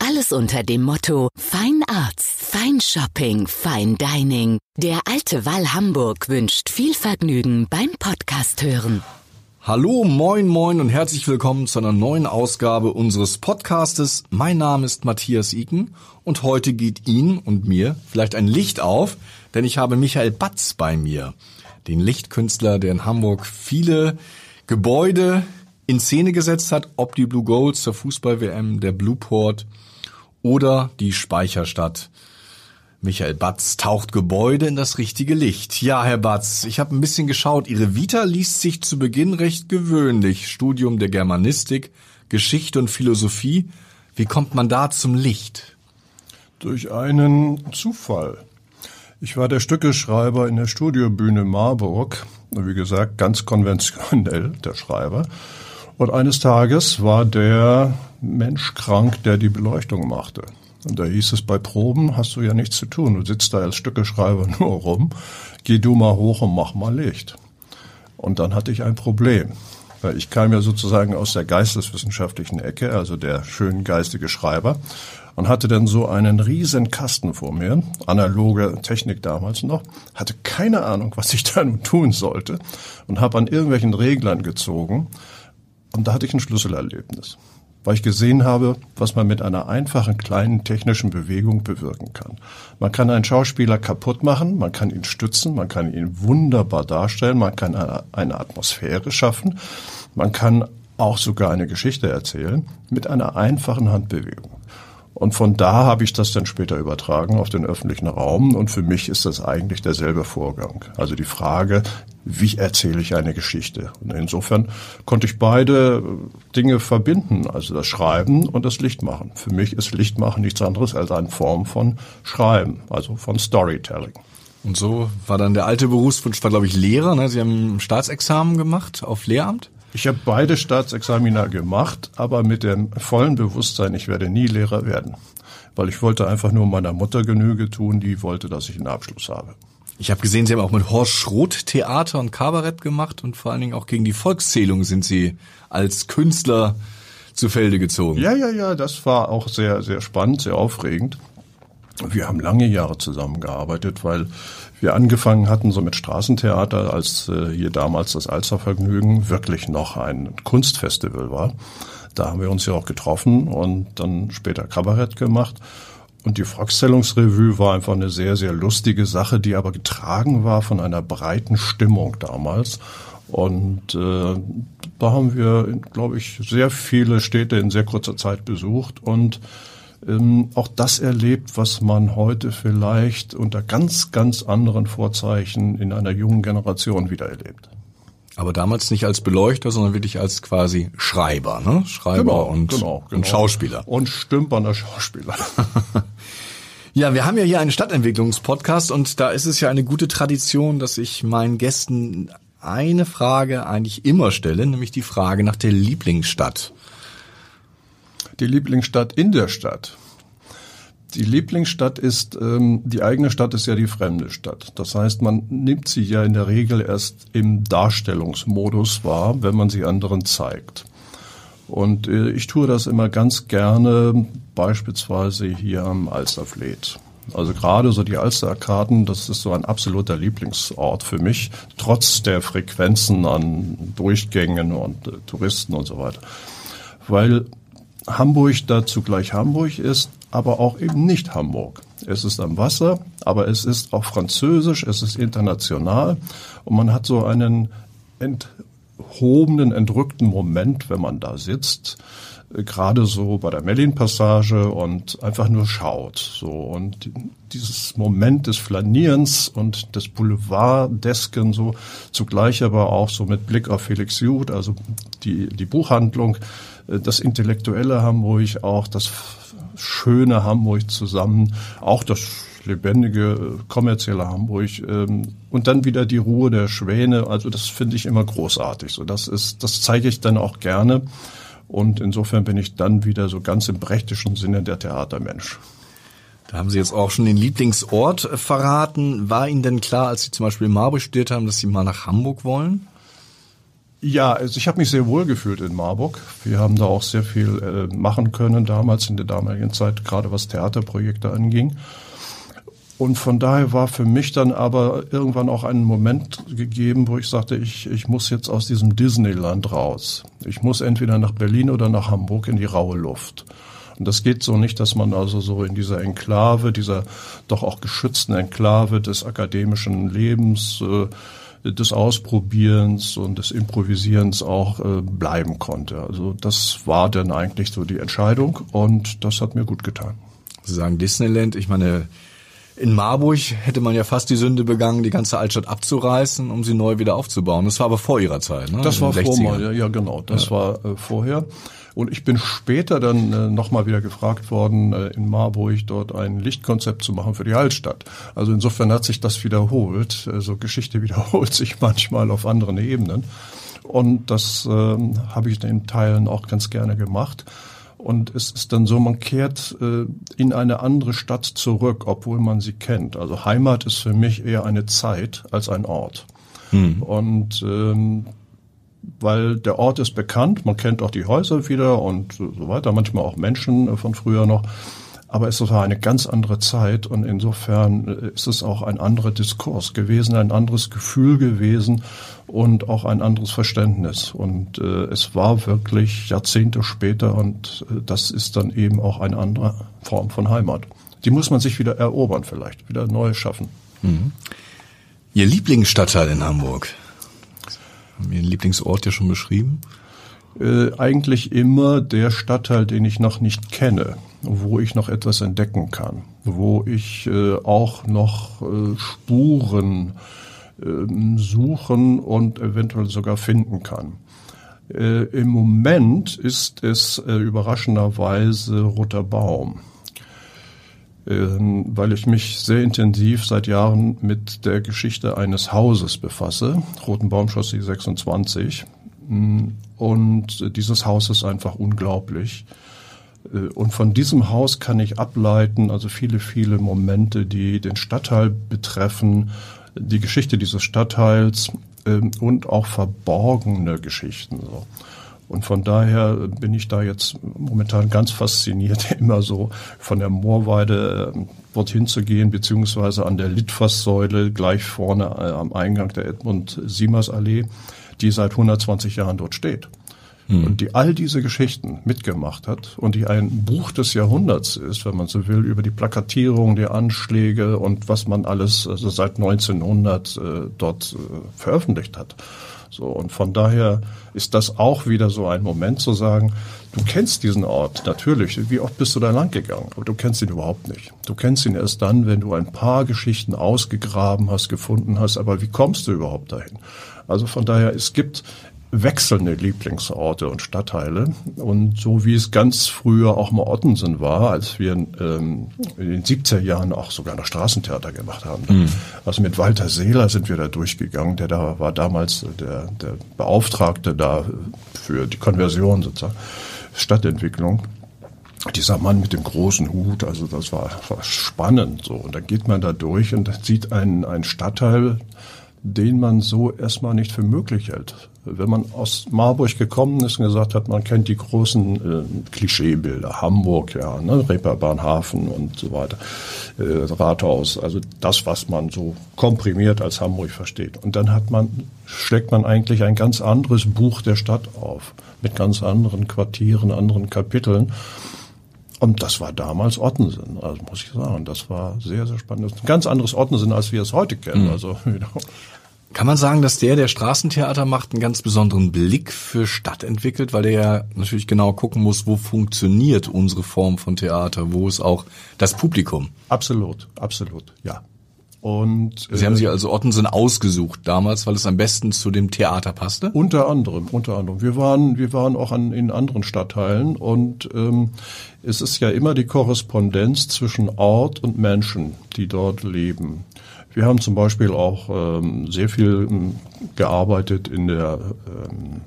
Alles unter dem Motto Fine Arts, Fine Shopping, Fine Dining. Der Alte Wall Hamburg wünscht viel Vergnügen beim Podcast hören. Hallo, moin, moin und herzlich willkommen zu einer neuen Ausgabe unseres Podcastes. Mein Name ist Matthias Iken und heute geht Ihnen und mir vielleicht ein Licht auf, denn ich habe Michael Batz bei mir, den Lichtkünstler, der in Hamburg viele Gebäude in Szene gesetzt hat, ob die Blue Goals zur Fußball-WM, der Blueport oder die Speicherstadt. Michael Batz taucht Gebäude in das richtige Licht. Ja, Herr Batz, ich habe ein bisschen geschaut. Ihre Vita liest sich zu Beginn recht gewöhnlich. Studium der Germanistik, Geschichte und Philosophie. Wie kommt man da zum Licht? Durch einen Zufall. Ich war der Stückeschreiber in der Studiobühne Marburg. Wie gesagt, ganz konventionell der Schreiber. Und eines Tages war der Mensch krank, der die Beleuchtung machte. Und da hieß es, bei Proben hast du ja nichts zu tun. Du sitzt da als Stückeschreiber nur rum. Geh du mal hoch und mach mal Licht. Und dann hatte ich ein Problem. Weil ich kam ja sozusagen aus der geisteswissenschaftlichen Ecke, also der schön geistige Schreiber, und hatte dann so einen riesen Kasten vor mir, analoge Technik damals noch, hatte keine Ahnung, was ich da nun tun sollte und habe an irgendwelchen Reglern gezogen. Und da hatte ich ein Schlüsselerlebnis weil ich gesehen habe, was man mit einer einfachen kleinen technischen Bewegung bewirken kann. Man kann einen Schauspieler kaputt machen, man kann ihn stützen, man kann ihn wunderbar darstellen, man kann eine, Atmosphäre schaffen, man kann auch sogar eine Geschichte erzählen mit einer einfachen Handbewegung. Und von da habe ich das dann später übertragen auf den öffentlichen Raum. Und für mich ist das eigentlich derselbe Vorgang. Also die Frage, wie erzähle ich eine Geschichte? Und insofern konnte ich beide Dinge verbinden, also das Schreiben und das Lichtmachen. Für mich ist Lichtmachen nichts anderes als eine Form von Schreiben, also von Storytelling. Und so war dann der alte Berufswunsch, war glaube ich Lehrer. Ne? Sie haben ein Staatsexamen gemacht auf Lehramt? Ich habe beide Staatsexamina gemacht, aber mit dem vollen Bewusstsein, ich werde nie Lehrer werden. Weil ich wollte einfach nur meiner Mutter Genüge tun, die wollte, dass ich einen Abschluss habe. Ich habe gesehen, Sie haben auch mit Horst Schroth Theater und Kabarett gemacht und vor allen Dingen auch gegen die Volkszählung sind Sie als Künstler zu Felde gezogen. Ja, ja, ja, das war auch sehr, sehr spannend, sehr aufregend. Wir haben lange Jahre zusammengearbeitet, weil wir angefangen hatten so mit Straßentheater, als äh, hier damals das Alstervergnügen wirklich noch ein Kunstfestival war. Da haben wir uns ja auch getroffen und dann später Kabarett gemacht. Und die Volkszählungsrevue war einfach eine sehr, sehr lustige Sache, die aber getragen war von einer breiten Stimmung damals. Und äh, da haben wir, glaube ich, sehr viele Städte in sehr kurzer Zeit besucht und ähm, auch das erlebt, was man heute vielleicht unter ganz, ganz anderen Vorzeichen in einer jungen Generation wieder erlebt. Aber damals nicht als Beleuchter, sondern wirklich als quasi Schreiber, ne? Schreiber genau, und, genau, genau. und Schauspieler. Und stümpernder Schauspieler. Ja, wir haben ja hier einen Stadtentwicklungspodcast und da ist es ja eine gute Tradition, dass ich meinen Gästen eine Frage eigentlich immer stelle, nämlich die Frage nach der Lieblingsstadt die Lieblingsstadt in der Stadt. Die Lieblingsstadt ist, ähm, die eigene Stadt ist ja die fremde Stadt. Das heißt, man nimmt sie ja in der Regel erst im Darstellungsmodus wahr, wenn man sie anderen zeigt. Und äh, ich tue das immer ganz gerne, beispielsweise hier am Alsterfleet. Also gerade so die Alsterarkaden, das ist so ein absoluter Lieblingsort für mich, trotz der Frequenzen an Durchgängen und äh, Touristen und so weiter. Weil Hamburg da zugleich Hamburg ist, aber auch eben nicht Hamburg. Es ist am Wasser, aber es ist auch französisch, es ist international und man hat so einen enthobenen, entrückten Moment, wenn man da sitzt, gerade so bei der Mellin-Passage und einfach nur schaut. So und dieses Moment des Flanierens und des Boulevardesken so zugleich aber auch so mit Blick auf Felix Jude, also die die Buchhandlung das intellektuelle Hamburg, auch das schöne Hamburg zusammen, auch das lebendige, äh, kommerzielle Hamburg ähm, und dann wieder die Ruhe der Schwäne. Also das finde ich immer großartig. So, das ist, das zeige ich dann auch gerne. Und insofern bin ich dann wieder so ganz im brechtischen Sinne der Theatermensch. Da haben Sie jetzt auch schon den Lieblingsort verraten. War Ihnen denn klar, als Sie zum Beispiel in Marburg studiert haben, dass Sie mal nach Hamburg wollen? Ja, also ich habe mich sehr wohl gefühlt in Marburg. Wir haben da auch sehr viel äh, machen können damals in der damaligen Zeit, gerade was Theaterprojekte anging. Und von daher war für mich dann aber irgendwann auch ein Moment gegeben, wo ich sagte, ich, ich muss jetzt aus diesem Disneyland raus. Ich muss entweder nach Berlin oder nach Hamburg in die raue Luft. Und das geht so nicht, dass man also so in dieser Enklave, dieser doch auch geschützten Enklave des akademischen Lebens äh, des Ausprobierens und des Improvisierens auch äh, bleiben konnte. Also das war dann eigentlich so die Entscheidung und das hat mir gut getan. Sie sagen Disneyland, ich meine, in Marburg hätte man ja fast die Sünde begangen, die ganze Altstadt abzureißen, um sie neu wieder aufzubauen. Das war aber vor Ihrer Zeit, ne? Das war vor mir, ja genau, das ja. war äh, vorher. Und ich bin später dann äh, nochmal wieder gefragt worden, äh, in Marburg dort ein Lichtkonzept zu machen für die Altstadt. Also insofern hat sich das wiederholt. Also Geschichte wiederholt sich manchmal auf anderen Ebenen. Und das äh, habe ich in Teilen auch ganz gerne gemacht. Und es ist dann so, man kehrt äh, in eine andere Stadt zurück, obwohl man sie kennt. Also Heimat ist für mich eher eine Zeit als ein Ort. Hm. Und ähm, weil der Ort ist bekannt, man kennt auch die Häuser wieder und so weiter, manchmal auch Menschen von früher noch. Aber es war eine ganz andere Zeit und insofern ist es auch ein anderer Diskurs gewesen, ein anderes Gefühl gewesen und auch ein anderes Verständnis. Und äh, es war wirklich Jahrzehnte später und äh, das ist dann eben auch eine andere Form von Heimat. Die muss man sich wieder erobern vielleicht, wieder neu schaffen. Mhm. Ihr Lieblingsstadtteil in Hamburg? Haben Ihren Lieblingsort ja schon beschrieben? Äh, eigentlich immer der Stadtteil, den ich noch nicht kenne, wo ich noch etwas entdecken kann, wo ich äh, auch noch äh, Spuren äh, suchen und eventuell sogar finden kann. Äh, Im Moment ist es äh, überraschenderweise Roter Baum ähm, weil ich mich sehr intensiv seit Jahren mit der Geschichte eines Hauses befasse, Rotenbaumchaussee 26. Mm, und dieses Haus ist einfach unglaublich. Äh, und von diesem Haus kann ich ableiten, also viele, viele Momente, die den Stadtteil betreffen, die Geschichte dieses Stadtteils ähm, und auch verborgene Geschichten. Und von daher bin ich da jetzt momentan ganz fasziniert, immer so von der Moorweide äh, dorthin zu gehen, beziehungsweise an der Litfaßsäule gleich vorne äh, am Eingang der Edmund-Siemers-Allee, die seit 120 Jahren dort steht. Mhm. Und die all diese Geschichten mitgemacht hat und die ein Buch des Jahrhunderts ist, wenn man so will, über die Plakatierung der Anschläge und was man alles also seit 1900 äh, dort äh, veröffentlicht hat. So, und von daher ist das auch wieder so ein Moment zu sagen, du kennst diesen Ort, natürlich. Wie oft bist du da lang gegangen? Aber du kennst ihn überhaupt nicht. Du kennst ihn erst dann, wenn du ein paar Geschichten ausgegraben hast, gefunden hast. Aber wie kommst du überhaupt dahin? Also von daher, es gibt wechselnde Lieblingsorte und Stadtteile. Und so wie es ganz früher auch mal Ottensen war, als wir ähm, in den 70er Jahren auch sogar noch Straßentheater gemacht haben. Mhm. Also mit Walter Seeler sind wir da durchgegangen, der da war damals der, der Beauftragte da für die Konversion sozusagen, Stadtentwicklung dieser Mann mit dem großen Hut, also das war, war spannend so. Und da geht man da durch und sieht einen, einen Stadtteil, den man so erstmal nicht für möglich hält. Wenn man aus Marburg gekommen ist und gesagt hat, man kennt die großen äh, Klischeebilder, Hamburg, ja, ne, Reeperbahnhafen und so weiter, äh, Rathaus, also das, was man so komprimiert als Hamburg versteht. Und dann hat man, schlägt man eigentlich ein ganz anderes Buch der Stadt auf, mit ganz anderen Quartieren, anderen Kapiteln. Und das war damals Ottensen, also muss ich sagen. Das war sehr, sehr spannend. Das ist ein ganz anderes Ottensen, als wir es heute kennen. Mhm. Also, you know. Kann man sagen, dass der, der Straßentheater macht, einen ganz besonderen Blick für Stadt entwickelt, weil der ja natürlich genau gucken muss, wo funktioniert unsere Form von Theater, wo ist auch das Publikum? Absolut, absolut, ja. Und, Sie haben sich also Ottensen ausgesucht damals, weil es am besten zu dem Theater passte? Unter anderem, unter anderem. Wir waren, wir waren auch an, in anderen Stadtteilen und ähm, es ist ja immer die Korrespondenz zwischen Ort und Menschen, die dort leben. Wir haben zum Beispiel auch ähm, sehr viel ähm, gearbeitet in der ähm,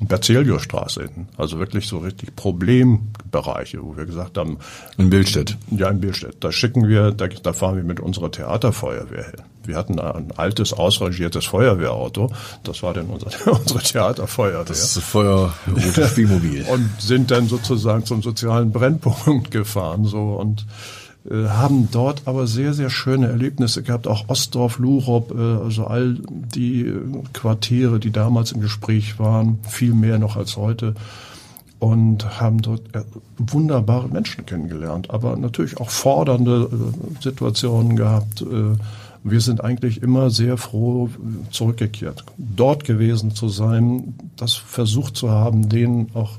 Berzeliusstraße, also wirklich so richtig Problembereiche, wo wir gesagt haben. In Bildstedt. Ja, in Bildstedt. Da schicken wir, da, da fahren wir mit unserer Theaterfeuerwehr hin. Wir hatten ein altes, ausrangiertes Feuerwehrauto. Das war dann unser, unsere Theaterfeuerwehr. Das ist das Feuerrote Spielmobil. und sind dann sozusagen zum sozialen Brennpunkt gefahren, so und haben dort aber sehr, sehr schöne Erlebnisse gehabt, auch Ostdorf, Lurop, äh, also all die äh, Quartiere, die damals im Gespräch waren, viel mehr noch als heute und haben dort wunderbare Menschen kennengelernt, aber natürlich auch fordernde Situationen gehabt. Wir sind eigentlich immer sehr froh zurückgekehrt, dort gewesen zu sein, das versucht zu haben, denen auch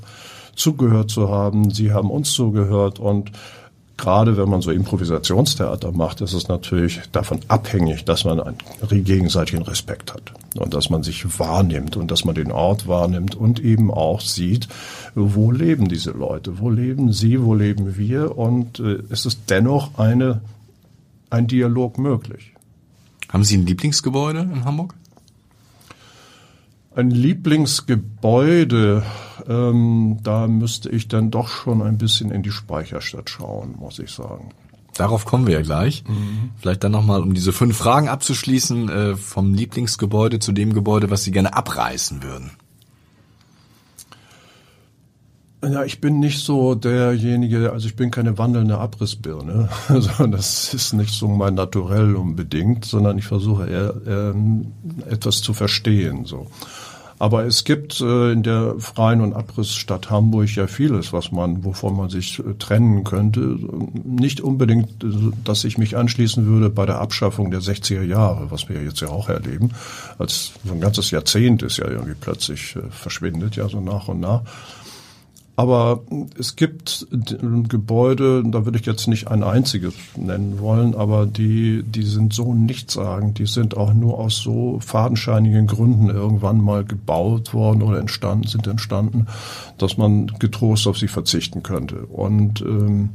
zugehört zu haben. Sie haben uns zugehört und gerade wenn man so Improvisationstheater macht, ist es natürlich davon abhängig, dass man einen gegenseitigen Respekt hat und dass man sich wahrnimmt und dass man den Ort wahrnimmt und eben auch sieht, wo leben diese Leute, wo leben sie, wo leben wir und äh, es ist dennoch eine, ein Dialog möglich. Haben Sie ein Lieblingsgebäude in Hamburg? Ein Lieblingsgebäude, ähm, da müsste ich dann doch schon ein bisschen in die Speicherstadt schauen, muss ich sagen. Darauf kommen wir ja gleich. Mhm. Vielleicht dann nochmal, um diese fünf Fragen abzuschließen, äh, vom Lieblingsgebäude zu dem Gebäude, was Sie gerne abreißen würden. Ja, ich bin nicht so derjenige, also ich bin keine wandelnde Abrissbirne. Also das ist nicht so mein Naturell unbedingt, sondern ich versuche eher ähm, etwas zu verstehen. So. Aber es gibt äh, in der freien und Abrissstadt Hamburg ja vieles, was man, wovon man sich äh, trennen könnte. Nicht unbedingt, dass ich mich anschließen würde bei der Abschaffung der 60er Jahre, was wir jetzt ja auch erleben. Als so ein ganzes Jahrzehnt ist ja irgendwie plötzlich äh, verschwindet, ja so nach und nach. Aber es gibt Gebäude, da würde ich jetzt nicht ein einziges nennen wollen, aber die, die sind so nichtssagend, die sind auch nur aus so fadenscheinigen Gründen irgendwann mal gebaut worden oder entstanden, sind entstanden, dass man getrost auf sie verzichten könnte. Und ähm,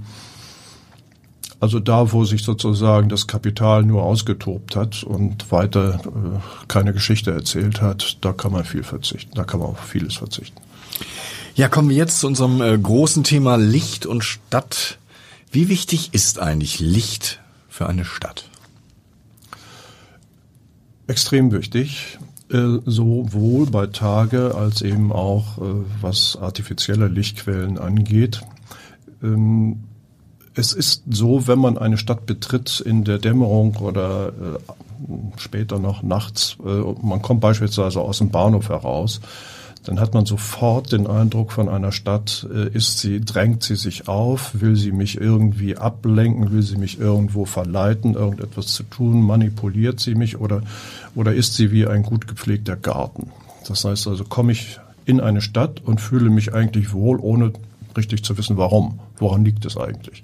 also da, wo sich sozusagen das Kapital nur ausgetobt hat und weiter äh, keine Geschichte erzählt hat, da kann man viel verzichten, da kann man auf vieles verzichten. Ja, kommen wir jetzt zu unserem äh, großen Thema Licht und Stadt. Wie wichtig ist eigentlich Licht für eine Stadt? Extrem wichtig, äh, sowohl bei Tage als eben auch äh, was artifizielle Lichtquellen angeht. Ähm, es ist so, wenn man eine Stadt betritt in der Dämmerung oder äh, später noch nachts, äh, man kommt beispielsweise aus dem Bahnhof heraus, dann hat man sofort den Eindruck von einer Stadt, äh, ist sie, drängt sie sich auf, will sie mich irgendwie ablenken, will sie mich irgendwo verleiten, irgendetwas zu tun, manipuliert sie mich oder, oder ist sie wie ein gut gepflegter Garten. Das heißt also, komme ich in eine Stadt und fühle mich eigentlich wohl, ohne richtig zu wissen, warum. Woran liegt es eigentlich?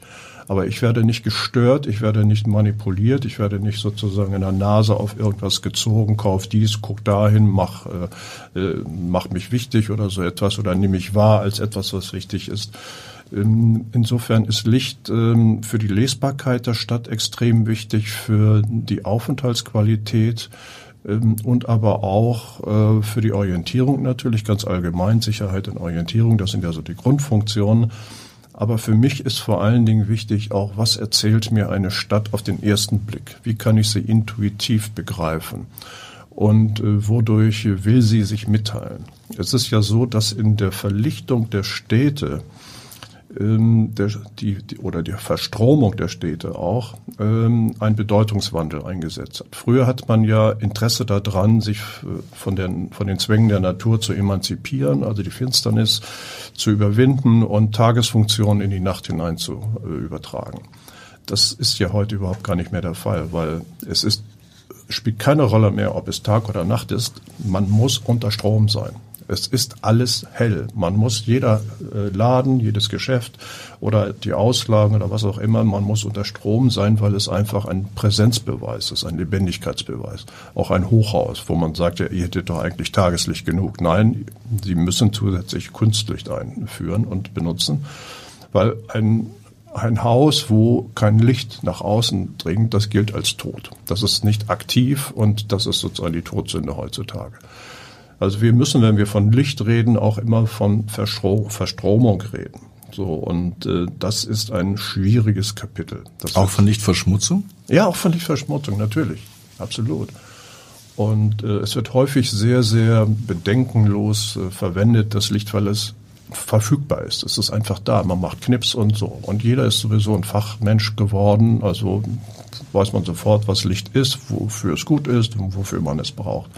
Aber ich werde nicht gestört, ich werde nicht manipuliert, ich werde nicht sozusagen in der Nase auf irgendwas gezogen, kauf dies, guck dahin, mach, äh, äh, mach mich wichtig oder so etwas oder nehme mich wahr als etwas, was wichtig ist. Ähm, insofern ist Licht ähm, für die Lesbarkeit der Stadt extrem wichtig, für die Aufenthaltsqualität ähm, und aber auch äh, für die Orientierung natürlich ganz allgemein, Sicherheit und Orientierung, das sind ja so die Grundfunktionen. Aber für mich ist vor allen Dingen wichtig auch, was erzählt mir eine Stadt auf den ersten Blick? Wie kann ich sie intuitiv begreifen? Und äh, wodurch will sie sich mitteilen? Es ist ja so, dass in der Verlichtung der Städte der, die, die, oder die Verstromung der Städte auch ähm, ein Bedeutungswandel eingesetzt hat. Früher hat man ja Interesse daran, sich äh, von den, von den Zwängen der Natur zu emanzipieren, also die Finsternis zu überwinden und Tagesfunktionen in die Nacht hinein zu äh, übertragen. Das ist ja heute überhaupt gar nicht mehr der Fall, weil es ist, spielt keine Rolle mehr, ob es Tag oder Nacht ist. Man muss unter Strom sein. Es ist alles hell. Man muss jeder äh, Laden, jedes Geschäft oder die Auslagen oder was auch immer, man muss unter Strom sein, weil es einfach ein Präsenzbeweis ist, ein Lebendigkeitsbeweis. Auch ein Hochhaus, wo man sagt, ja, ihr hättet doch eigentlich Tageslicht genug. Nein, sie müssen zusätzlich Kunstlicht einführen und benutzen, weil ein ein Haus, wo kein Licht nach außen dringt, das gilt als tot. Das ist nicht aktiv und das ist sozusagen die Todsünde heutzutage. Also wir müssen, wenn wir von Licht reden, auch immer von Verstro Verstromung reden. So und äh, das ist ein schwieriges Kapitel. Das auch von Lichtverschmutzung? Ja, auch von Lichtverschmutzung natürlich, absolut. Und äh, es wird häufig sehr, sehr bedenkenlos äh, verwendet, das Licht, weil es verfügbar ist. Es ist einfach da. Man macht Knips und so. Und jeder ist sowieso ein Fachmensch geworden. Also weiß man sofort, was Licht ist, wofür es gut ist und wofür man es braucht.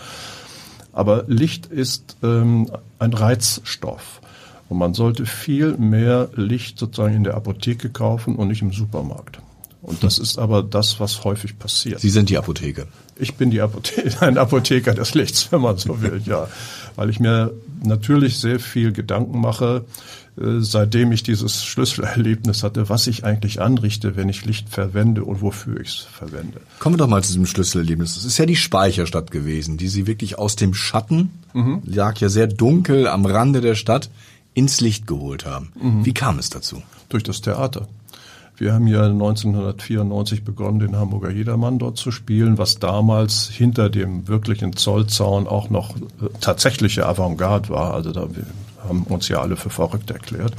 Aber Licht ist ähm, ein Reizstoff. Und man sollte viel mehr Licht sozusagen in der Apotheke kaufen und nicht im Supermarkt. Und das ist aber das, was häufig passiert. Sie sind die Apotheke. Ich bin die Apothe ein Apotheker des Lichts, wenn man so will, ja. Weil ich mir natürlich sehr viel Gedanken mache, seitdem ich dieses Schlüsselerlebnis hatte, was ich eigentlich anrichte, wenn ich Licht verwende und wofür ich es verwende. Kommen wir doch mal zu diesem Schlüsselerlebnis. Es ist ja die Speicherstadt gewesen, die Sie wirklich aus dem Schatten, mhm. lag ja sehr dunkel am Rande der Stadt, ins Licht geholt haben. Mhm. Wie kam es dazu? Durch das Theater. Wir haben ja 1994 begonnen, den Hamburger Jedermann dort zu spielen, was damals hinter dem wirklichen Zollzaun auch noch äh, tatsächliche Avantgarde war. Also da haben uns ja alle für verrückt erklärt.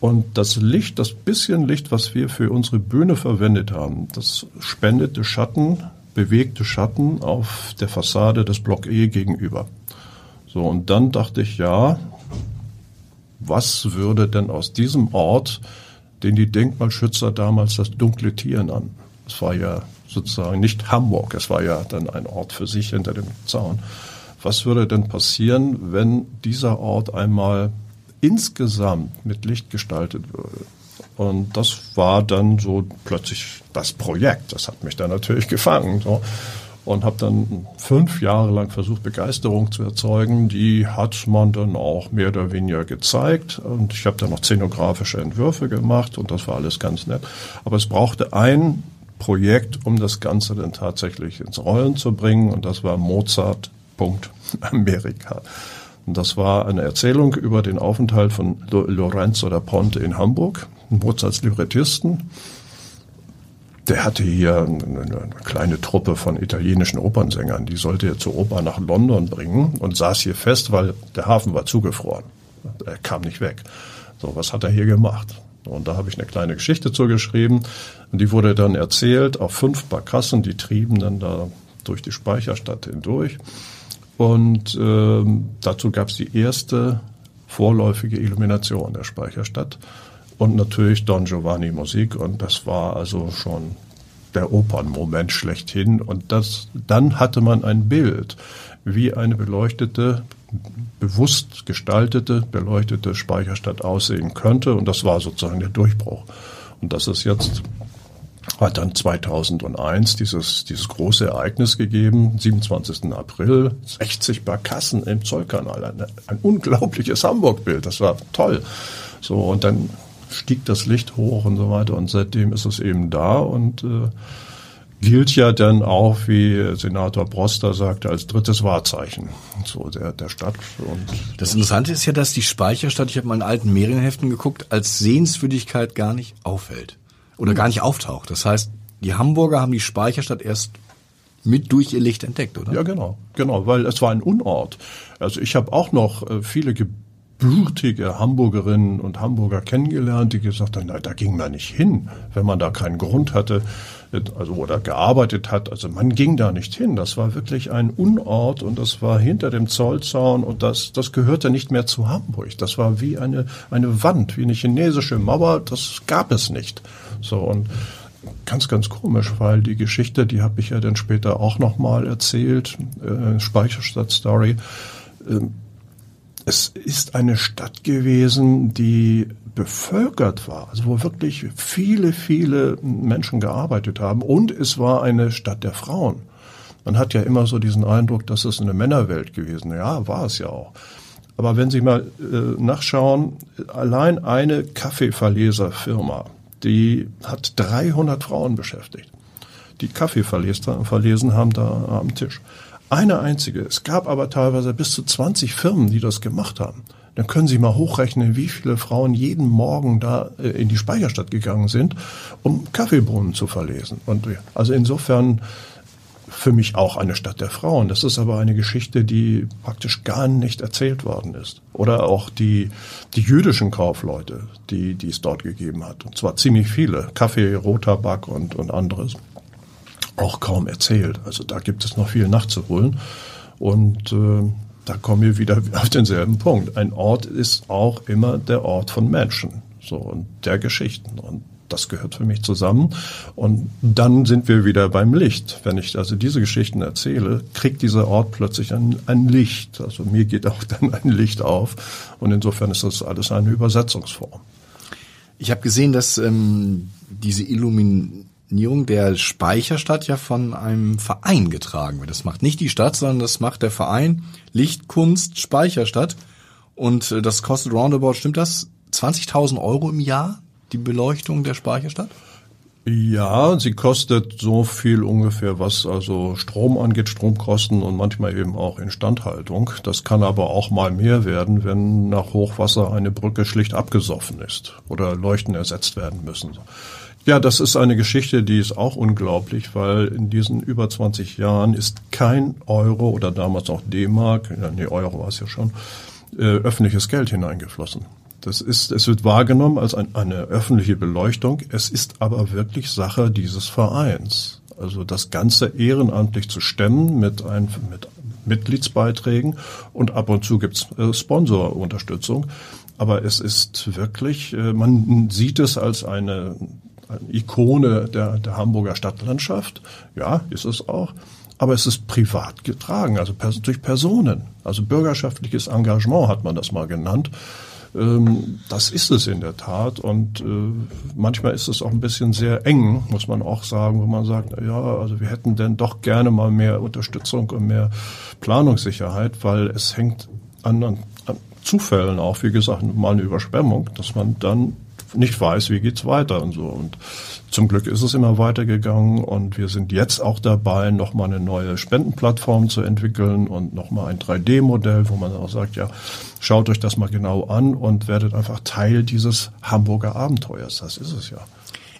Und das Licht, das bisschen Licht, was wir für unsere Bühne verwendet haben, das spendete Schatten, bewegte Schatten auf der Fassade des Block E gegenüber. So, und dann dachte ich, ja, was würde denn aus diesem Ort den die Denkmalschützer damals das dunkle Tier nannten. Es war ja sozusagen nicht Hamburg, es war ja dann ein Ort für sich hinter dem Zaun. Was würde denn passieren, wenn dieser Ort einmal insgesamt mit Licht gestaltet würde? Und das war dann so plötzlich das Projekt. Das hat mich dann natürlich gefangen. So und habe dann fünf Jahre lang versucht, Begeisterung zu erzeugen. Die hat man dann auch mehr oder weniger gezeigt und ich habe dann noch szenografische Entwürfe gemacht und das war alles ganz nett. Aber es brauchte ein Projekt, um das Ganze dann tatsächlich ins Rollen zu bringen und das war Mozart. Amerika. Und das war eine Erzählung über den Aufenthalt von Lorenzo da Ponte in Hamburg, Mozarts Librettisten der hatte hier eine, kleine Truppe von italienischen Opernsängern. Die sollte er zur Oper nach London bringen und saß hier fest, weil der Hafen war zugefroren. Er kam nicht weg. So, was hat er hier gemacht? Und da habe ich eine kleine Geschichte zugeschrieben. Und die wurde dann erzählt auf fünf Barkassen, die trieben dann da durch die Speicherstadt hindurch. Und ähm, dazu gab es die erste vorläufige Illumination der Speicherstadt und natürlich Don Giovanni Musik. Und das war also schon der Opernmoment schlechthin. Und das dann hatte man ein Bild, wie eine beleuchtete bewusst gestaltete, beleuchtete Speicherstadt aussehen könnte. Und das war sozusagen der Durchbruch. Und das ist jetzt hat dann 2001 dieses, dieses große Ereignis gegeben, 27. April, 60 Barkassen im Zollkanal, ein, ein unglaubliches Hamburg-Bild, das war toll. So, und dann stieg das Licht hoch und so weiter. Und seitdem ist es eben da und äh, gilt ja dann auch, wie Senator Broster sagte, als drittes Wahrzeichen so der, der Stadt. Und das Interessante ist ja, dass die Speicherstadt, ich habe mal in alten Medienheften geguckt, als Sehenswürdigkeit gar nicht auffällt oder gar nicht auftaucht. Das heißt, die Hamburger haben die Speicherstadt erst mit durch ihr Licht entdeckt, oder? Ja, genau, genau, weil es war ein Unort. Also ich habe auch noch äh, viele Ge bürtige Hamburgerinnen und Hamburger kennengelernt, die gesagt haben, na, da ging man nicht hin, wenn man da keinen Grund hatte, also oder gearbeitet hat. Also man ging da nicht hin. Das war wirklich ein Unort und das war hinter dem Zollzaun und das, das gehörte nicht mehr zu Hamburg. Das war wie eine, eine Wand, wie eine chinesische Mauer. Das gab es nicht. So und ganz, ganz komisch, weil die Geschichte, die habe ich ja dann später auch nochmal erzählt, äh, Speicherstadt-Story. Äh, es ist eine Stadt gewesen, die bevölkert war, also wo wirklich viele, viele Menschen gearbeitet haben. Und es war eine Stadt der Frauen. Man hat ja immer so diesen Eindruck, dass es eine Männerwelt gewesen. Ja, war es ja auch. Aber wenn Sie mal äh, nachschauen, allein eine Kaffeeverleserfirma, die hat 300 Frauen beschäftigt, die Kaffee verlesen haben da am Tisch. Eine einzige. Es gab aber teilweise bis zu 20 Firmen, die das gemacht haben. Dann können Sie mal hochrechnen, wie viele Frauen jeden Morgen da äh, in die Speicherstadt gegangen sind, um Kaffeebohnen zu verlesen. Und also insofern für mich auch eine Stadt der Frauen. Das ist aber eine Geschichte, die praktisch gar nicht erzählt worden ist. Oder auch die, die jüdischen Kaufleute, die, die es dort gegeben hat. Und zwar ziemlich viele. Kaffee, Rotabak und, und anderes. Auch kaum erzählt. Also da gibt es noch viel nachzuholen. Und äh, da kommen wir wieder auf denselben Punkt. Ein Ort ist auch immer der Ort von Menschen. So, und der Geschichten. Und das gehört für mich zusammen. Und dann sind wir wieder beim Licht. Wenn ich also diese Geschichten erzähle, kriegt dieser Ort plötzlich ein, ein Licht. Also mir geht auch dann ein Licht auf. Und insofern ist das alles eine Übersetzungsform. Ich habe gesehen, dass ähm, diese Illuminierung der Speicherstadt ja von einem Verein getragen wird. Das macht nicht die Stadt, sondern das macht der Verein Lichtkunst Speicherstadt. Und äh, das kostet roundabout, stimmt das? 20.000 Euro im Jahr? Die Beleuchtung der Speicherstadt? Ja, sie kostet so viel ungefähr, was also Strom angeht, Stromkosten und manchmal eben auch Instandhaltung. Das kann aber auch mal mehr werden, wenn nach Hochwasser eine Brücke schlicht abgesoffen ist oder Leuchten ersetzt werden müssen. Ja, das ist eine Geschichte, die ist auch unglaublich, weil in diesen über 20 Jahren ist kein Euro oder damals auch D-Mark, nee, Euro war es ja schon, äh, öffentliches Geld hineingeflossen. Das ist, es wird wahrgenommen als ein, eine öffentliche Beleuchtung. Es ist aber wirklich Sache dieses Vereins. Also das Ganze ehrenamtlich zu stemmen mit, ein, mit Mitgliedsbeiträgen und ab und zu gibt's äh, Sponsorunterstützung. Aber es ist wirklich, äh, man sieht es als eine, eine Ikone der, der Hamburger Stadtlandschaft. Ja, ist es auch aber es ist privat getragen, also durch Personen. Also bürgerschaftliches Engagement hat man das mal genannt. Ähm, das ist es in der Tat und äh, manchmal ist es auch ein bisschen sehr eng, muss man auch sagen, wo man sagt, ja, also wir hätten denn doch gerne mal mehr Unterstützung und mehr Planungssicherheit, weil es hängt an, an, Zufällen auch, wie gesagt, mal eine Überschwemmung, dass man dann nicht weiß, wie geht's weiter und so. Und zum Glück ist es immer weitergegangen und wir sind jetzt auch dabei, nochmal eine neue Spendenplattform zu entwickeln und nochmal ein 3D-Modell, wo man auch sagt, ja, schaut euch das mal genau an und werdet einfach Teil dieses Hamburger Abenteuers. Das ist es ja.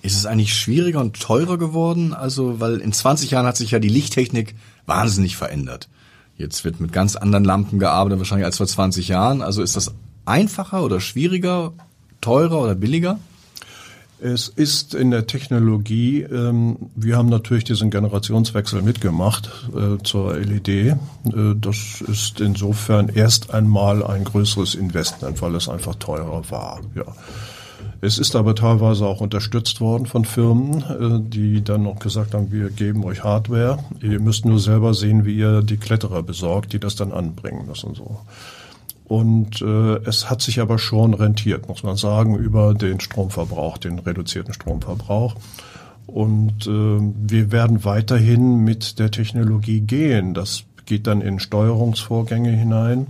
Ist es eigentlich schwieriger und teurer geworden? Also, weil in 20 Jahren hat sich ja die Lichttechnik wahnsinnig verändert. Jetzt wird mit ganz anderen Lampen gearbeitet, wahrscheinlich als vor 20 Jahren. Also ist das einfacher oder schwieriger teurer oder billiger? Es ist in der Technologie, ähm, wir haben natürlich diesen Generationswechsel mitgemacht äh, zur LED. Äh, das ist insofern erst einmal ein größeres Investment, weil es einfach teurer war. Ja. Es ist aber teilweise auch unterstützt worden von Firmen, äh, die dann noch gesagt haben, wir geben euch Hardware. Ihr müsst nur selber sehen, wie ihr die Kletterer besorgt, die das dann anbringen müssen. So. Und äh, es hat sich aber schon rentiert, muss man sagen, über den Stromverbrauch, den reduzierten Stromverbrauch. Und äh, wir werden weiterhin mit der Technologie gehen. Das geht dann in Steuerungsvorgänge hinein.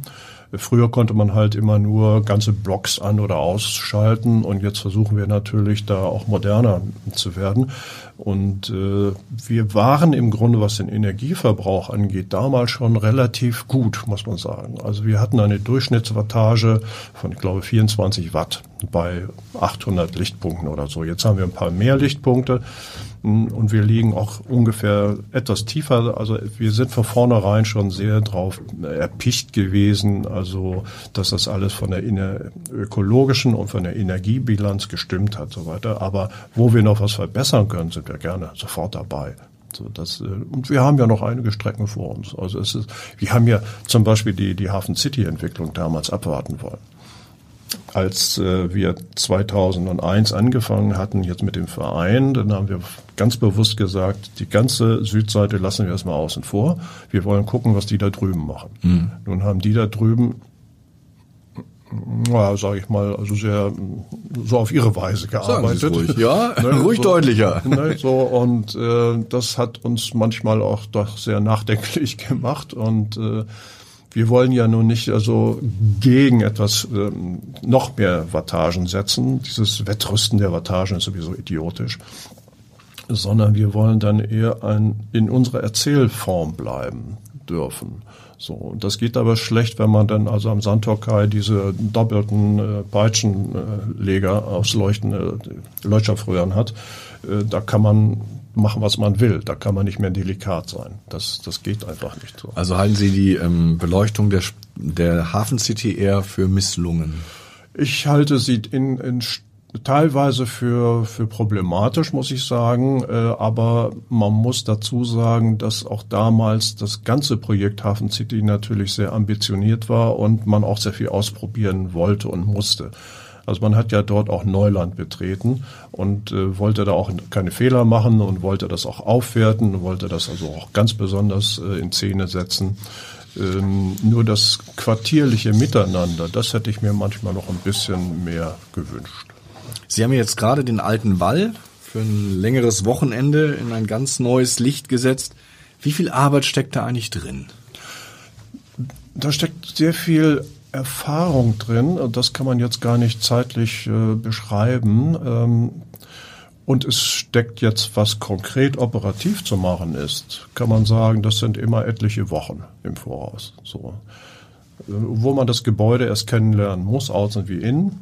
Früher konnte man halt immer nur ganze Blocks an- oder ausschalten und jetzt versuchen wir natürlich da auch moderner zu werden. Und äh, wir waren im Grunde, was den Energieverbrauch angeht, damals schon relativ gut, muss man sagen. Also wir hatten eine Durchschnittswattage von, ich glaube, 24 Watt bei 800 Lichtpunkten oder so. Jetzt haben wir ein paar mehr Lichtpunkte und wir liegen auch ungefähr etwas tiefer. Also wir sind von vornherein schon sehr drauf erpicht gewesen, also dass das alles von der ökologischen und von der Energiebilanz gestimmt hat, so weiter. Aber wo wir noch was verbessern können, sind wir gerne sofort dabei. So, das, äh, und wir haben ja noch einige Strecken vor uns. Also es ist, wir haben ja zum Beispiel die, die Hafen City Entwicklung damals abwarten wollen als äh, wir 2001 angefangen hatten, jetzt mit dem Verein, dann haben wir ganz bewusst gesagt, die ganze Südseite lassen wir erstmal außen vor. Wir wollen gucken, was die da drüben machen. Mhm. Nun haben die da drüben ja, sage ich mal, also sehr so auf ihre Weise gearbeitet. Ruhig. Ja, ne, ruhig so, deutlicher. Ne, so und äh, das hat uns manchmal auch doch sehr nachdenklich gemacht und äh, wir wollen ja nun nicht also gegen etwas ähm, noch mehr Wattagen setzen. Dieses Wettrüsten der Wattagen ist sowieso idiotisch. Sondern wir wollen dann eher ein, in unserer Erzählform bleiben dürfen. So, und das geht aber schlecht, wenn man dann also am Sandhockei diese doppelten äh, Peitschenleger aufs leuchtende Leuchtstoffröhren hat. Äh, da kann man machen, was man will. Da kann man nicht mehr delikat sein. Das, das geht einfach nicht so. Also halten Sie die ähm, Beleuchtung der, der Hafen City eher für misslungen? Ich halte sie in, in teilweise für, für problematisch, muss ich sagen. Äh, aber man muss dazu sagen, dass auch damals das ganze Projekt Hafen City natürlich sehr ambitioniert war und man auch sehr viel ausprobieren wollte und musste. Also man hat ja dort auch Neuland betreten und äh, wollte da auch keine Fehler machen und wollte das auch aufwerten, wollte das also auch ganz besonders äh, in Szene setzen. Ähm, nur das quartierliche Miteinander, das hätte ich mir manchmal noch ein bisschen mehr gewünscht. Sie haben jetzt gerade den alten Wall für ein längeres Wochenende in ein ganz neues Licht gesetzt. Wie viel Arbeit steckt da eigentlich drin? Da steckt sehr viel Erfahrung drin. Das kann man jetzt gar nicht zeitlich äh, beschreiben. Ähm, und es steckt jetzt, was konkret operativ zu machen ist, kann man sagen, das sind immer etliche Wochen im Voraus. So. Äh, wo man das Gebäude erst kennenlernen muss, außen wie innen.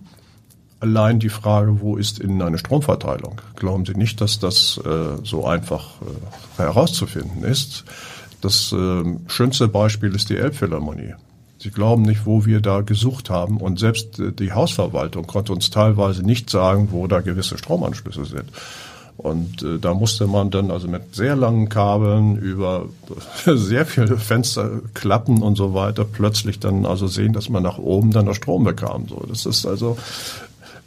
Allein die Frage, wo ist innen eine Stromverteilung? Glauben Sie nicht, dass das äh, so einfach äh, herauszufinden ist? Das äh, schönste Beispiel ist die Elbphilharmonie. Sie glauben nicht, wo wir da gesucht haben. Und selbst äh, die Hausverwaltung konnte uns teilweise nicht sagen, wo da gewisse Stromanschlüsse sind. Und äh, da musste man dann also mit sehr langen Kabeln über sehr viele Fensterklappen und so weiter plötzlich dann also sehen, dass man nach oben dann noch Strom bekam. So, das ist also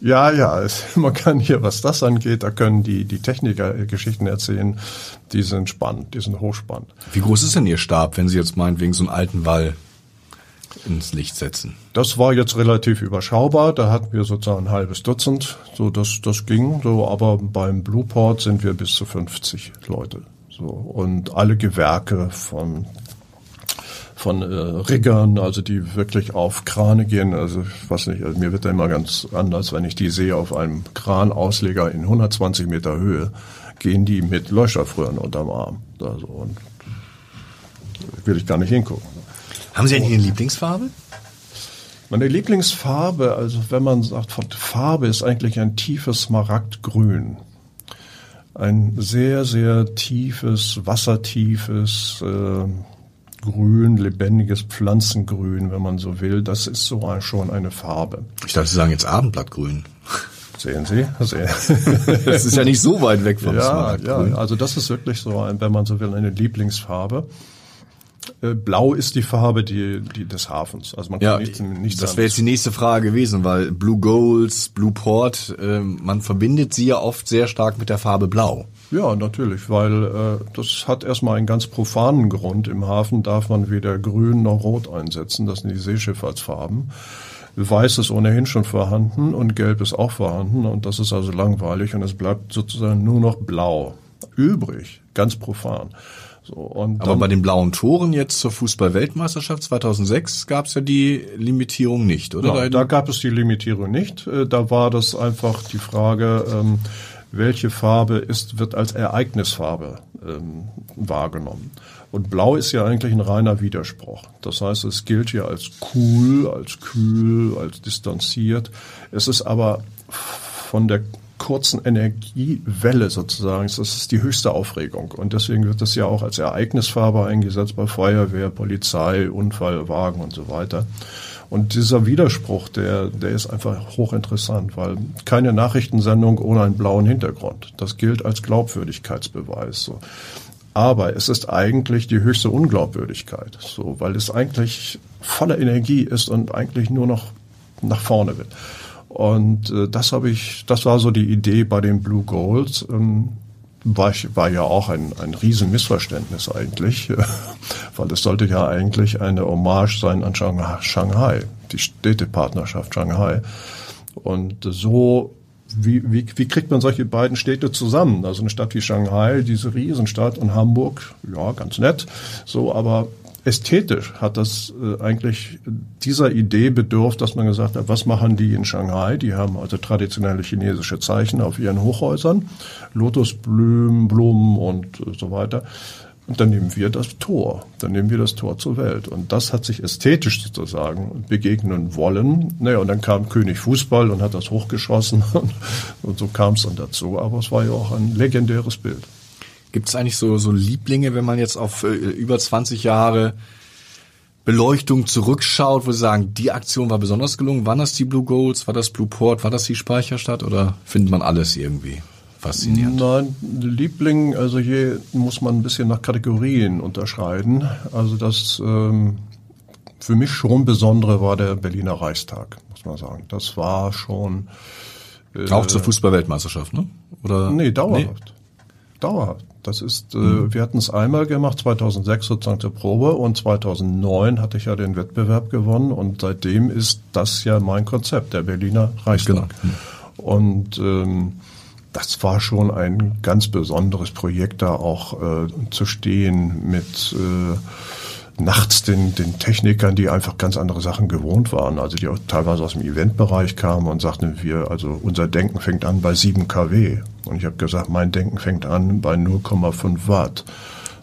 ja, ja, es, man kann hier, was das angeht, da können die, die Techniker Geschichten erzählen, die sind spannend, die sind hochspannend. Wie groß ist denn Ihr Stab, wenn Sie jetzt meinetwegen so einen alten Wall ins Licht setzen? Das war jetzt relativ überschaubar. Da hatten wir sozusagen ein halbes Dutzend. So, das, das ging. So, aber beim Blueport sind wir bis zu 50 Leute. So, und alle Gewerke von von äh, Riggern, also die wirklich auf Krane gehen. Also ich weiß nicht, also mir wird da immer ganz anders, wenn ich die sehe auf einem Kranausleger in 120 Meter Höhe, gehen die mit Leuchtstoffröhren unterm Arm. Also, und will ich gar nicht hingucken. Haben Sie eigentlich eine Lieblingsfarbe? Meine Lieblingsfarbe, also wenn man sagt, Farbe ist eigentlich ein tiefes Smaragdgrün. Ein sehr, sehr tiefes, wassertiefes äh, Grün, lebendiges Pflanzengrün, wenn man so will. Das ist so ein, schon eine Farbe. Ich dachte, Sie sagen jetzt Abendblattgrün. Sehen Sie? Sehen. das ist ja nicht so weit weg vom ja, Smaragdgrün. Ja, also das ist wirklich so, ein, wenn man so will, eine Lieblingsfarbe. Äh, Blau ist die Farbe die, die des Hafens. Also man kann ja, nichts, nichts das wäre jetzt die nächste Frage gewesen, weil Blue Goals, Blue Port, äh, man verbindet sie ja oft sehr stark mit der Farbe Blau. Ja, natürlich, weil äh, das hat erstmal einen ganz profanen Grund. Im Hafen darf man weder grün noch rot einsetzen, das sind die Seeschifffahrtsfarben. Weiß ist ohnehin schon vorhanden und gelb ist auch vorhanden und das ist also langweilig und es bleibt sozusagen nur noch blau übrig, ganz profan. So, und Aber bei den blauen Toren jetzt zur Fußball-Weltmeisterschaft 2006 gab es ja die Limitierung nicht, oder? Nein, da gab es die Limitierung nicht. Äh, da war das einfach die Frage, ähm, welche Farbe ist, wird als Ereignisfarbe ähm, wahrgenommen. Und Blau ist ja eigentlich ein reiner Widerspruch. Das heißt, es gilt ja als cool, als kühl, als distanziert. Es ist aber von der kurzen Energiewelle sozusagen. Das ist die höchste Aufregung. Und deswegen wird das ja auch als Ereignisfarbe eingesetzt bei Feuerwehr, Polizei, Unfallwagen und so weiter. Und dieser Widerspruch, der, der ist einfach hochinteressant, weil keine Nachrichtensendung ohne einen blauen Hintergrund. Das gilt als Glaubwürdigkeitsbeweis. So. Aber es ist eigentlich die höchste Unglaubwürdigkeit, so, weil es eigentlich voller Energie ist und eigentlich nur noch nach vorne will. Und äh, das habe ich, das war so die Idee bei den Blue Goals. Ähm, war, ich, war ja auch ein, ein Riesenmissverständnis eigentlich, weil es sollte ja eigentlich eine Hommage sein an Shanghai, die Städtepartnerschaft Shanghai. Und so, wie, wie, wie kriegt man solche beiden Städte zusammen? Also eine Stadt wie Shanghai, diese Riesenstadt und Hamburg, ja, ganz nett, so, aber ästhetisch hat das äh, eigentlich dieser Idee bedurft, dass man gesagt hat, was machen die in Shanghai? Die haben also traditionelle chinesische Zeichen auf ihren Hochhäusern, Lotusblumen, Blumen und äh, so weiter. Und dann nehmen wir das Tor, dann nehmen wir das Tor zur Welt. Und das hat sich ästhetisch sozusagen begegnen wollen. Naja, und dann kam König Fußball und hat das hochgeschossen und, und so kam es dann dazu. Aber es war ja auch ein legendäres Bild. Gibt es eigentlich so, so Lieblinge, wenn man jetzt auf äh, über 20 Jahre Beleuchtung zurückschaut, wo Sie sagen, die Aktion war besonders gelungen? Waren das die Blue Goals? War das Blue Port? War das die Speicherstadt? Oder findet man alles irgendwie? faszinierend? Nein, Liebling, also hier muss man ein bisschen nach Kategorien unterscheiden. Also das ähm, für mich schon Besondere war der Berliner Reichstag, muss man sagen. Das war schon äh, auch zur Fußballweltmeisterschaft, ne? Oder nee, dauerhaft. Nee. Dauerhaft. Das ist, äh, mhm. wir hatten es einmal gemacht, 2006 sozusagen zur Probe und 2009 hatte ich ja den Wettbewerb gewonnen und seitdem ist das ja mein Konzept, der Berliner Reichstag. Genau. Mhm. Und ähm, das war schon ein ganz besonderes Projekt, da auch äh, zu stehen mit äh, nachts den, den Technikern, die einfach ganz andere Sachen gewohnt waren, also die auch teilweise aus dem Eventbereich kamen und sagten wir, also unser Denken fängt an bei 7 kW. Und ich habe gesagt, mein Denken fängt an bei 0,5 Watt.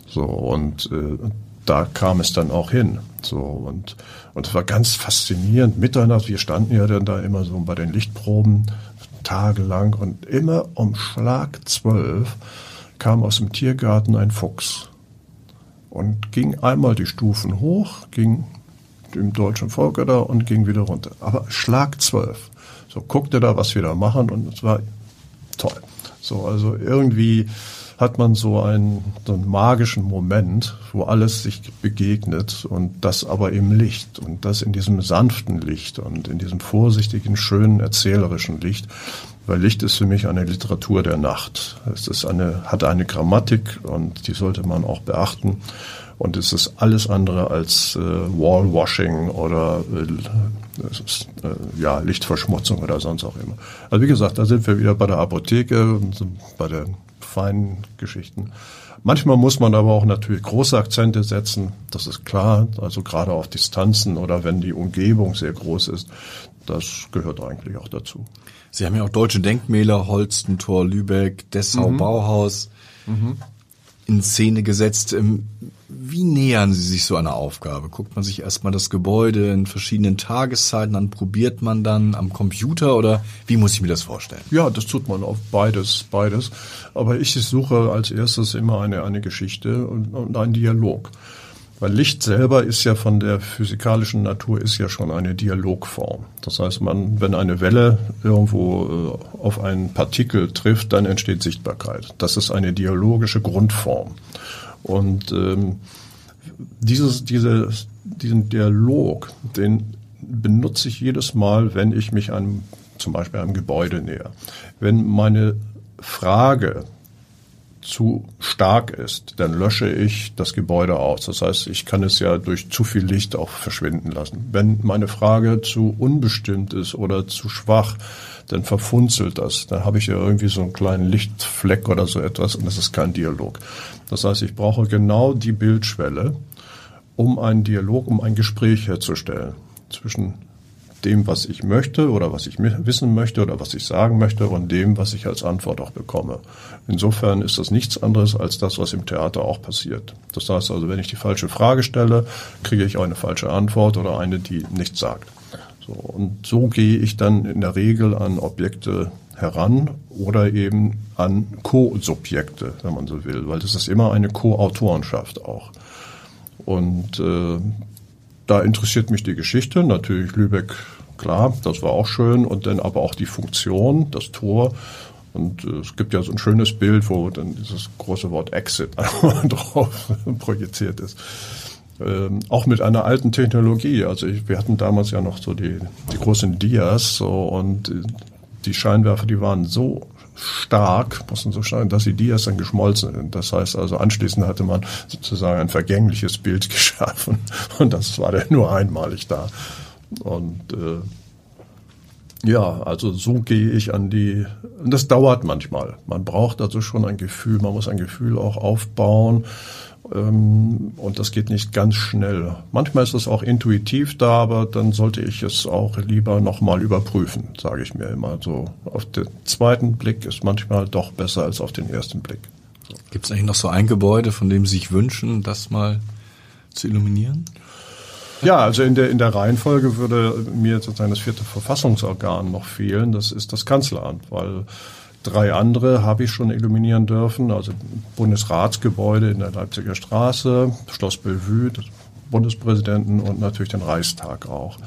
So, und äh, da kam es dann auch hin. So, und, und es war ganz faszinierend. Mitternacht, wir standen ja dann da immer so bei den Lichtproben tagelang und immer um Schlag zwölf kam aus dem Tiergarten ein Fuchs und ging einmal die Stufen hoch, ging dem deutschen Volk da und ging wieder runter. Aber Schlag zwölf. So guckte da, was wir da machen und es war toll. So, also irgendwie hat man so einen, so einen magischen Moment, wo alles sich begegnet und das aber im Licht und das in diesem sanften Licht und in diesem vorsichtigen, schönen, erzählerischen Licht. Weil Licht ist für mich eine Literatur der Nacht. Es ist eine, hat eine Grammatik und die sollte man auch beachten. Und es ist alles andere als äh, Wallwashing oder äh, ist, äh, ja, Lichtverschmutzung oder sonst auch immer. Also wie gesagt, da sind wir wieder bei der Apotheke und bei den feinen Geschichten. Manchmal muss man aber auch natürlich große Akzente setzen, das ist klar, also gerade auf Distanzen oder wenn die Umgebung sehr groß ist, das gehört eigentlich auch dazu. Sie haben ja auch deutsche Denkmäler, Holstentor, Lübeck, Dessau, mhm. Bauhaus mhm. In Szene gesetzt. Ähm, wie nähern Sie sich so einer Aufgabe? Guckt man sich erstmal das Gebäude in verschiedenen Tageszeiten an, probiert man dann am Computer oder wie muss ich mir das vorstellen? Ja, das tut man auf beides, beides. Aber ich suche als erstes immer eine, eine Geschichte und, und einen Dialog. Weil Licht selber ist ja von der physikalischen Natur ist ja schon eine Dialogform. Das heißt, man, wenn eine Welle irgendwo äh, auf einen Partikel trifft, dann entsteht Sichtbarkeit. Das ist eine dialogische Grundform. Und ähm, dieses, diese, diesen Dialog, den benutze ich jedes Mal, wenn ich mich einem, zum Beispiel einem Gebäude näher. Wenn meine Frage zu stark ist, dann lösche ich das Gebäude aus. Das heißt, ich kann es ja durch zu viel Licht auch verschwinden lassen. Wenn meine Frage zu unbestimmt ist oder zu schwach, dann verfunzelt das. Dann habe ich ja irgendwie so einen kleinen Lichtfleck oder so etwas und das ist kein Dialog. Das heißt, ich brauche genau die Bildschwelle, um einen Dialog, um ein Gespräch herzustellen zwischen dem, was ich möchte oder was ich wissen möchte oder was ich sagen möchte und dem, was ich als Antwort auch bekomme. Insofern ist das nichts anderes als das, was im Theater auch passiert. Das heißt also, wenn ich die falsche Frage stelle, kriege ich auch eine falsche Antwort oder eine, die nichts sagt. So, und so gehe ich dann in der Regel an Objekte heran oder eben an Co-Subjekte, wenn man so will, weil das ist immer eine Co-Autorenschaft auch. Und äh, da interessiert mich die Geschichte, natürlich Lübeck, klar, das war auch schön, und dann aber auch die Funktion, das Tor. Und äh, es gibt ja so ein schönes Bild, wo dann dieses große Wort Exit drauf projiziert ist. Ähm, auch mit einer alten Technologie. Also ich, wir hatten damals ja noch so die, die großen Dias so, und die Scheinwerfer, die waren so stark, mussten so stark, dass die Dias dann geschmolzen sind. Das heißt also, anschließend hatte man sozusagen ein vergängliches Bild geschaffen und das war dann nur einmalig da. Und äh, ja, also so gehe ich an die, und das dauert manchmal. Man braucht also schon ein Gefühl, man muss ein Gefühl auch aufbauen Ähm, und das geht nicht ganz schnell. Manchmal ist es auch intuitiv da, aber dann sollte ich es auch lieber nochmal überprüfen, sage ich mir immer. So auf den zweiten Blick ist manchmal doch besser als auf den ersten Blick. Gibt es eigentlich noch so ein Gebäude, von dem Sie sich wünschen, das mal zu illuminieren? Ja, also in der, in der Reihenfolge würde mir sozusagen das vierte Verfassungsorgan noch fehlen. Das ist das Kanzleramt, weil drei andere habe ich schon illuminieren dürfen. Also Bundesratsgebäude in der Leipziger Straße, Schloss Bellevue, des Bundespräsidenten und natürlich den Reichstag auch.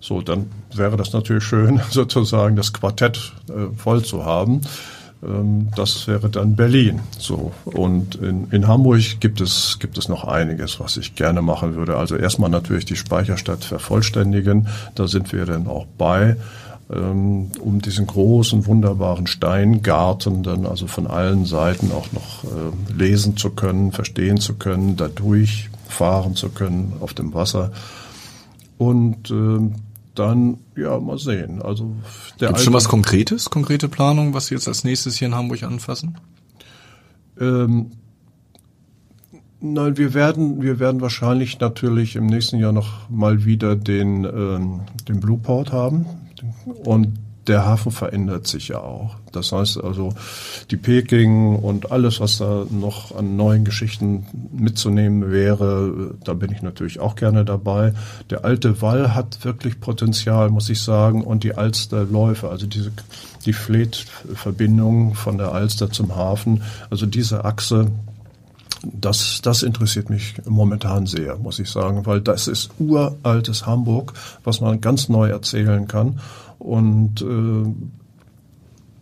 So, dann wäre das natürlich schön, sozusagen das Quartett äh, voll zu haben. Ähm, das wäre dann Berlin. So. Und in, in Hamburg gibt es, gibt es noch einiges, was ich gerne machen würde. Also erstmal natürlich die Speicherstadt vervollständigen. Da sind wir dann auch bei ähm, um diesen großen, wunderbaren Steingarten dann also von allen Seiten auch noch äh, lesen zu können, verstehen zu können, dadurch fahren zu können auf dem Wasser. Und äh, dann, ja, mal sehen. Also der Gibt schon was Konkretes, konkrete Planung, was Sie jetzt als nächstes hier in Hamburg anfassen? Ähm, nein, wir werden, wir werden wahrscheinlich natürlich im nächsten Jahr noch mal wieder den, ähm, den Blueport haben. Und der Hafen verändert sich ja auch. Das heißt also, die Peking und alles, was da noch an neuen Geschichten mitzunehmen wäre, da bin ich natürlich auch gerne dabei. Der alte Wall hat wirklich Potenzial, muss ich sagen, und die Alsterläufe, also diese, die Fleet-Verbindung von der Alster zum Hafen, also diese Achse, das, das interessiert mich momentan sehr, muss ich sagen, weil das ist uraltes Hamburg, was man ganz neu erzählen kann. Und äh,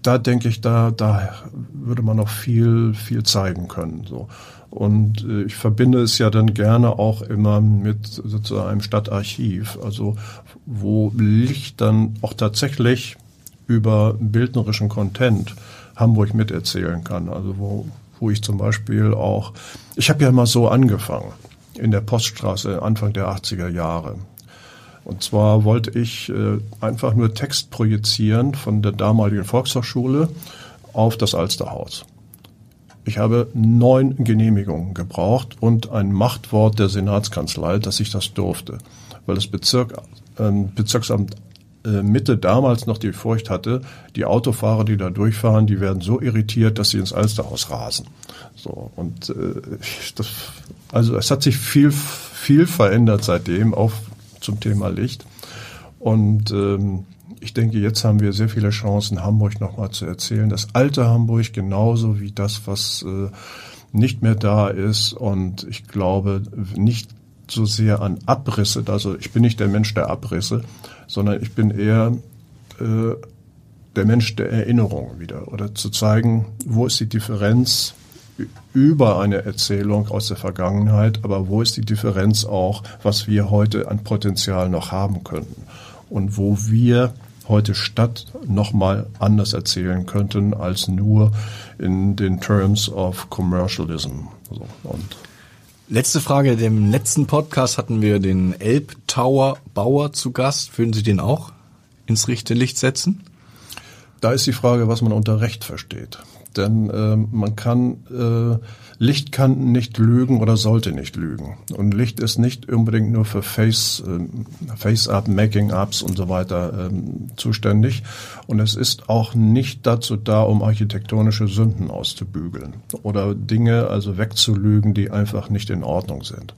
da denke ich, da, da würde man noch viel, viel zeigen können. So. Und äh, ich verbinde es ja dann gerne auch immer mit sozusagen einem Stadtarchiv, also wo Licht dann auch tatsächlich über bildnerischen Content Hamburg miterzählen kann. Also wo, wo ich zum Beispiel auch, ich habe ja mal so angefangen in der Poststraße Anfang der 80er Jahre. Und zwar wollte ich äh, einfach nur Text projizieren von der damaligen Volkshochschule auf das Alsterhaus. Ich habe neun Genehmigungen gebraucht und ein Machtwort der Senatskanzlei, dass ich das durfte, weil das Bezirk, äh, Bezirksamt Mitte damals noch die Furcht hatte, die Autofahrer, die da durchfahren, die werden so irritiert, dass sie ins Alsterhaus rasen. So und äh, das, also es hat sich viel viel verändert seitdem, auch zum Thema Licht. Und ähm, ich denke, jetzt haben wir sehr viele Chancen, Hamburg nochmal zu erzählen. Das alte Hamburg genauso wie das, was äh, nicht mehr da ist. Und ich glaube nicht so sehr an Abrisse. Also ich bin nicht der Mensch der Abrisse, sondern ich bin eher äh, der Mensch der Erinnerung wieder. Oder zu zeigen, wo ist die Differenz über eine Erzählung aus der Vergangenheit, aber wo ist die Differenz auch, was wir heute an Potenzial noch haben könnten und wo wir heute Stadt nochmal anders erzählen könnten als nur in den Terms of Commercialism. So, und Letzte Frage. Im letzten Podcast hatten wir den Elbtower Bauer zu Gast. Würden Sie den auch ins rechte Licht setzen? Da ist die Frage, was man unter Recht versteht. Denn äh, man kann, äh, Licht kann nicht lügen oder sollte nicht lügen. Und Licht ist nicht unbedingt nur für Face, äh, Face-Up, Making-Ups und so weiter äh, zuständig. Und es ist auch nicht dazu da, um architektonische Sünden auszubügeln oder Dinge also wegzulügen, die einfach nicht in Ordnung sind.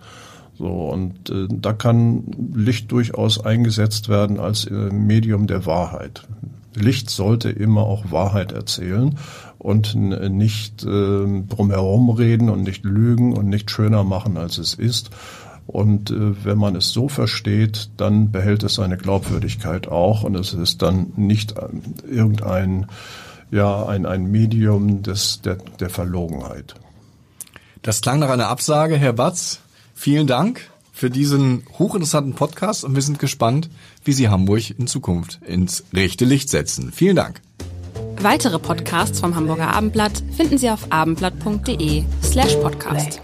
So, und äh, da kann Licht durchaus eingesetzt werden als äh, Medium der Wahrheit. Licht sollte immer auch Wahrheit erzählen und nicht äh, drumherum reden und nicht lügen und nicht schöner machen, als es ist. Und äh, wenn man es so versteht, dann behält es seine Glaubwürdigkeit auch und es ist dann nicht äh, irgendein ja ein, ein Medium des, der, der Verlogenheit. Das klang nach einer Absage, Herr Batz. Vielen Dank für diesen hochinteressanten Podcast und wir sind gespannt, wie Sie Hamburg in Zukunft ins rechte Licht setzen. Vielen Dank. Weitere Podcasts vom Hamburger Abendblatt finden Sie auf abendblatt.de slash podcast.